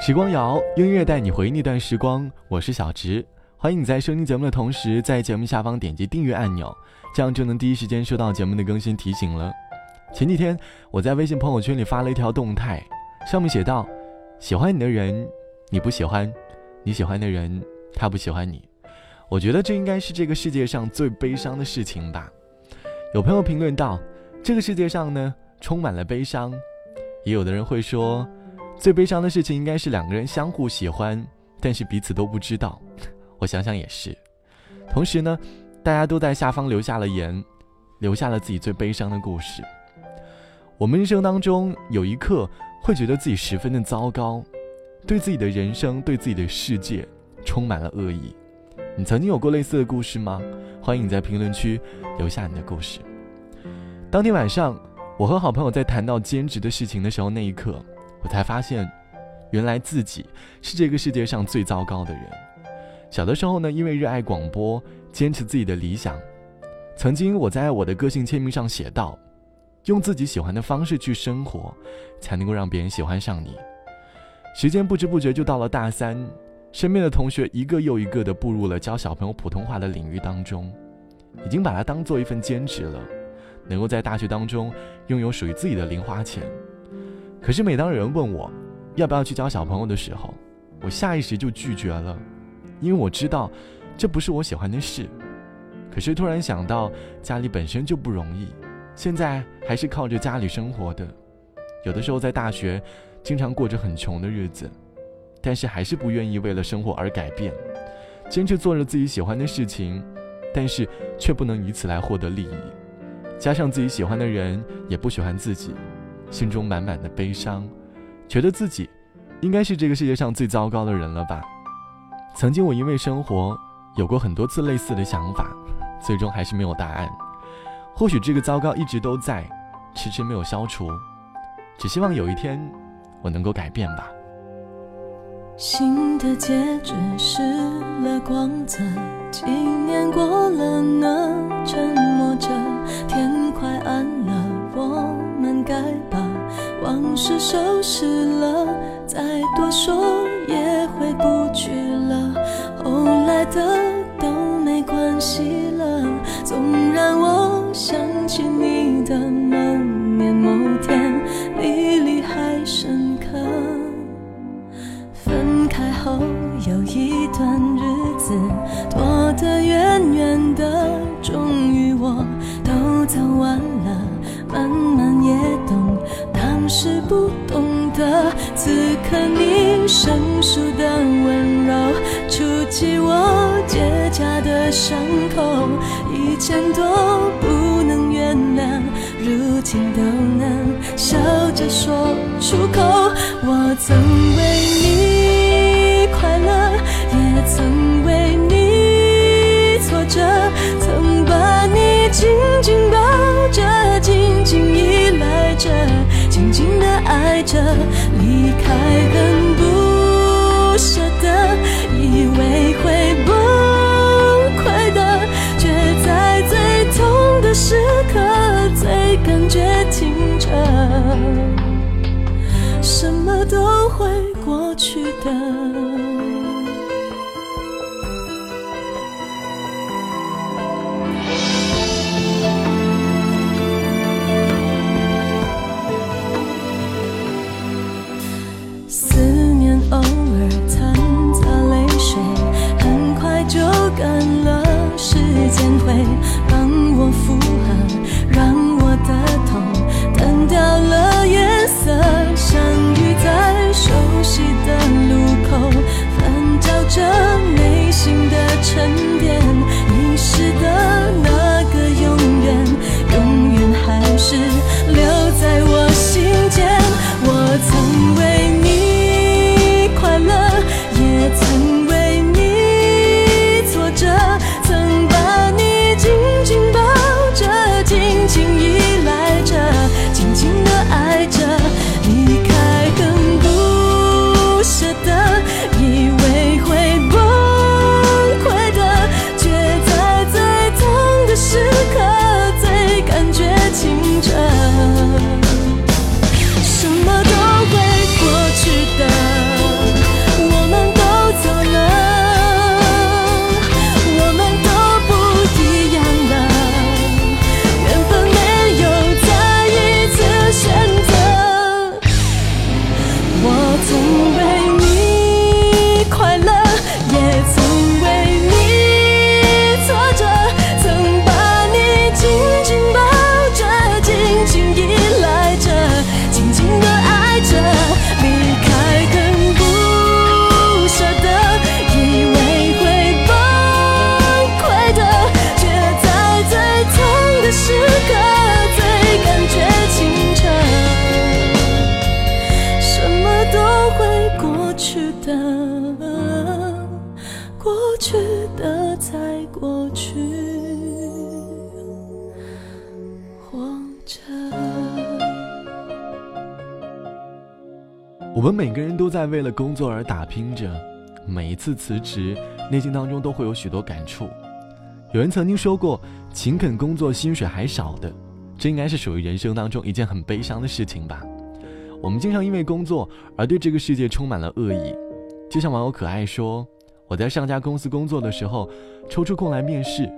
时光谣，音乐带你回忆那段时光。我是小直，欢迎你在收听节目的同时，在节目下方点击订阅按钮，这样就能第一时间收到节目的更新提醒了。前几天我在微信朋友圈里发了一条动态，上面写道：“喜欢你的人你不喜欢，你喜欢的人他不喜欢你。”我觉得这应该是这个世界上最悲伤的事情吧。有朋友评论道：“这个世界上呢，充满了悲伤。”也有的人会说。最悲伤的事情应该是两个人相互喜欢，但是彼此都不知道。我想想也是。同时呢，大家都在下方留下了言，留下了自己最悲伤的故事。我们人生当中有一刻会觉得自己十分的糟糕，对自己的人生、对自己的世界充满了恶意。你曾经有过类似的故事吗？欢迎你在评论区留下你的故事。当天晚上，我和好朋友在谈到兼职的事情的时候，那一刻。我才发现，原来自己是这个世界上最糟糕的人。小的时候呢，因为热爱广播，坚持自己的理想。曾经我在我的个性签名上写道：“用自己喜欢的方式去生活，才能够让别人喜欢上你。”时间不知不觉就到了大三，身边的同学一个又一个的步入了教小朋友普通话的领域当中，已经把它当做一份兼职了，能够在大学当中拥有属于自己的零花钱。可是每当有人问我，要不要去教小朋友的时候，我下意识就拒绝了，因为我知道，这不是我喜欢的事。可是突然想到家里本身就不容易，现在还是靠着家里生活的，有的时候在大学，经常过着很穷的日子，但是还是不愿意为了生活而改变，坚持做着自己喜欢的事情，但是却不能以此来获得利益，加上自己喜欢的人也不喜欢自己。心中满满的悲伤，觉得自己应该是这个世界上最糟糕的人了吧？曾经我因为生活有过很多次类似的想法，最终还是没有答案。或许这个糟糕一直都在，迟迟没有消除。只希望有一天我能够改变吧。新的戒指失了光泽，几年过了呢？沉默着，天快暗了，我们该把往事收拾了。再多说也回不去了，后来的都没关系了。总让我想起你的爱着，离开很我们每个人都在为了工作而打拼着，每一次辞职，内心当中都会有许多感触。有人曾经说过，勤恳工作薪水还少的，这应该是属于人生当中一件很悲伤的事情吧。我们经常因为工作而对这个世界充满了恶意，就像网友可爱说：“我在上家公司工作的时候，抽出空来面试。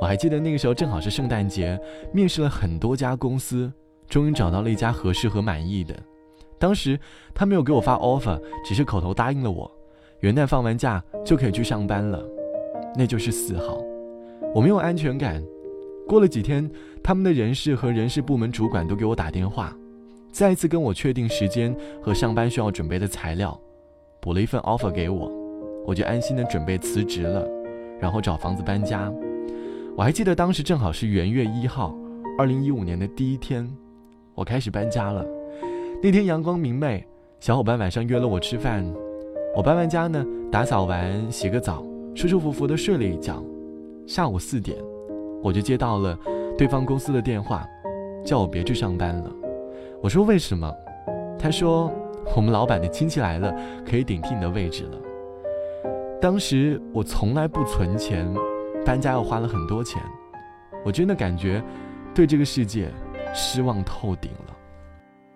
我还记得那个时候正好是圣诞节，面试了很多家公司，终于找到了一家合适和满意的。当时他没有给我发 offer，只是口头答应了我，元旦放完假就可以去上班了。那就是四号，我没有安全感。过了几天，他们的人事和人事部门主管都给我打电话。”再一次跟我确定时间和上班需要准备的材料，补了一份 offer 给我，我就安心的准备辞职了，然后找房子搬家。我还记得当时正好是元月一号，二零一五年的第一天，我开始搬家了。那天阳光明媚，小伙伴晚上约了我吃饭，我搬完家呢，打扫完洗个澡，舒舒服服的睡了一觉。下午四点，我就接到了对方公司的电话，叫我别去上班了。我说为什么？他说我们老板的亲戚来了，可以顶替你的位置了。当时我从来不存钱，搬家又花了很多钱，我真的感觉对这个世界失望透顶了。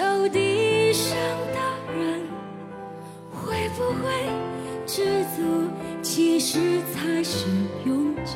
脚地上的人，会不会知足，其实才是永久？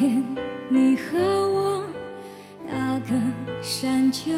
天，你和我那个山丘，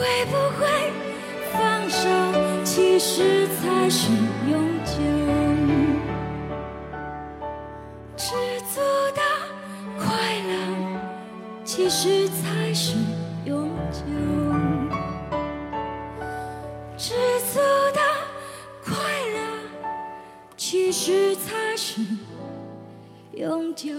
会不会放手？其实才是永久。知足的快乐，其实才是永久。知足的快乐，其实才是永久。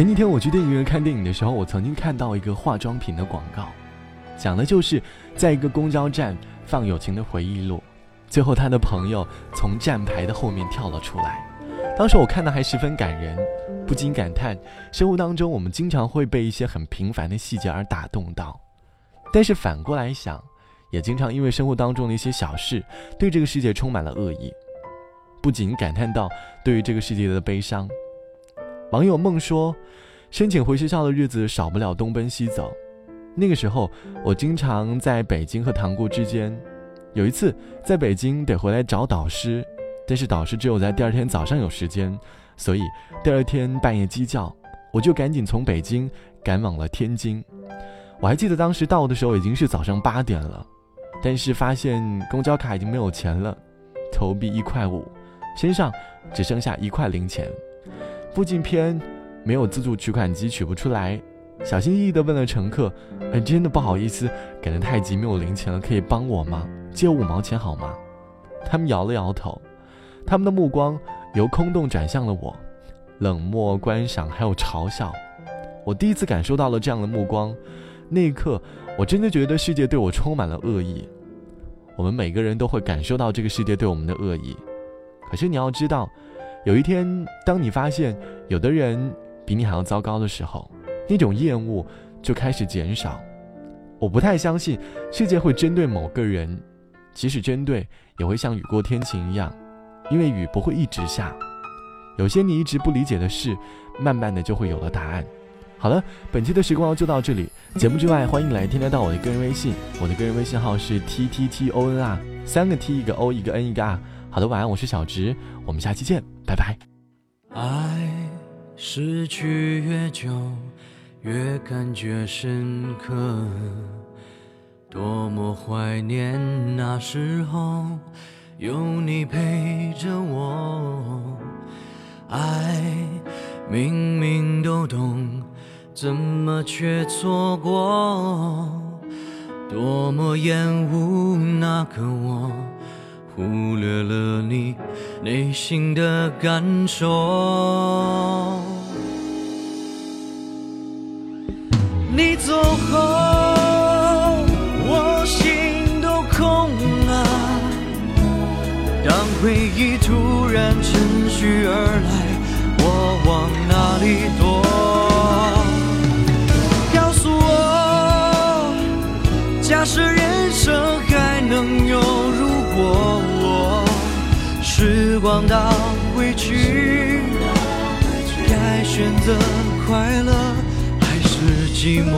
前几天我去电影院看电影的时候，我曾经看到一个化妆品的广告，讲的就是在一个公交站放友情的回忆录，最后他的朋友从站牌的后面跳了出来。当时我看到还十分感人，不禁感叹：生活当中我们经常会被一些很平凡的细节而打动到，但是反过来想，也经常因为生活当中的一些小事，对这个世界充满了恶意，不仅感叹到对于这个世界的悲伤。网友梦说：“申请回学校的日子少不了东奔西走。那个时候，我经常在北京和塘沽之间。有一次在北京得回来找导师，但是导师只有在第二天早上有时间，所以第二天半夜鸡叫，我就赶紧从北京赶往了天津。我还记得当时到的时候已经是早上八点了，但是发现公交卡已经没有钱了，投币一块五，身上只剩下一块零钱。”附近偏，没有自助取款机，取不出来。小心翼翼地问了乘客：“哎，真的不好意思，赶得太急，没有零钱了，可以帮我吗？借五毛钱好吗？”他们摇了摇头，他们的目光由空洞转向了我，冷漠观赏，还有嘲笑。我第一次感受到了这样的目光，那一刻，我真的觉得世界对我充满了恶意。我们每个人都会感受到这个世界对我们的恶意，可是你要知道。有一天，当你发现有的人比你还要糟糕的时候，那种厌恶就开始减少。我不太相信世界会针对某个人，即使针对，也会像雨过天晴一样，因为雨不会一直下。有些你一直不理解的事，慢慢的就会有了答案。好了，本期的时光就到这里。节目之外，欢迎来添加到我的个人微信，我的个人微信号是 t t t o n r，三个 t 一个 o 一个 n 一个 r。好的，晚安，我是小直，我们下期见。拜拜。爱失去越久，越感觉深刻。多么怀念那时候有你陪着我。爱明明都懂，怎么却错过？多么厌恶那个我。忽略了你内心的感受。你走后，我心都空了。当回忆突然趁虚而来，我往哪里躲？告诉我，假设人生还能有如果。时光倒回去，该选择快乐还是寂寞？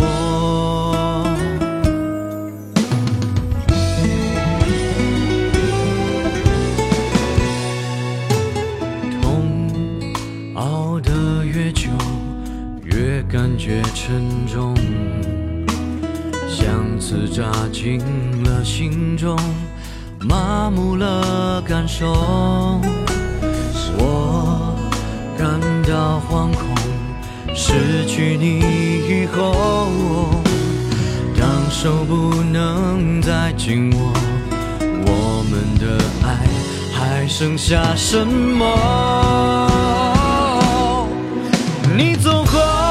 痛熬得越久，越感觉沉重，像刺扎进了心中。麻木了感受，我感到惶恐。失去你以后，当手不能再紧握，我们的爱还剩下什么？你走后。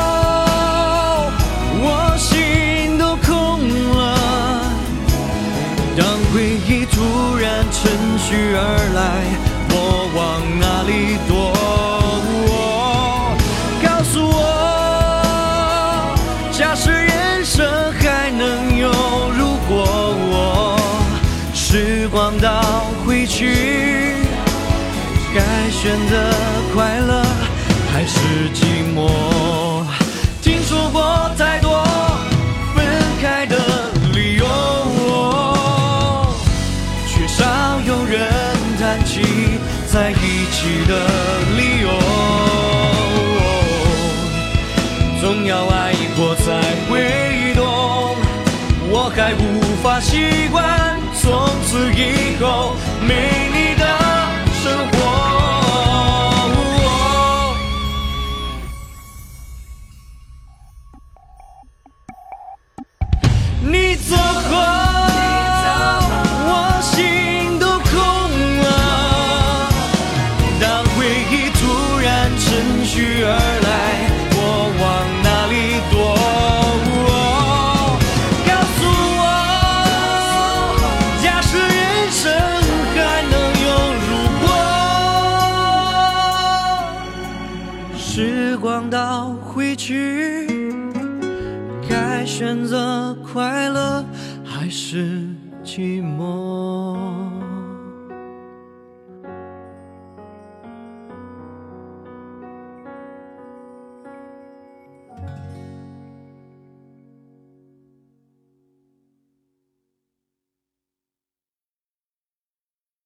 去而来，我往哪里躲？告诉我，假设人生还能有如果，我时光倒回去，该选择快乐还是寂寞？在一起的理由。总要爱过才会懂，我还无法习惯从此以后没你时光倒回去。该选择快乐还是寂寞？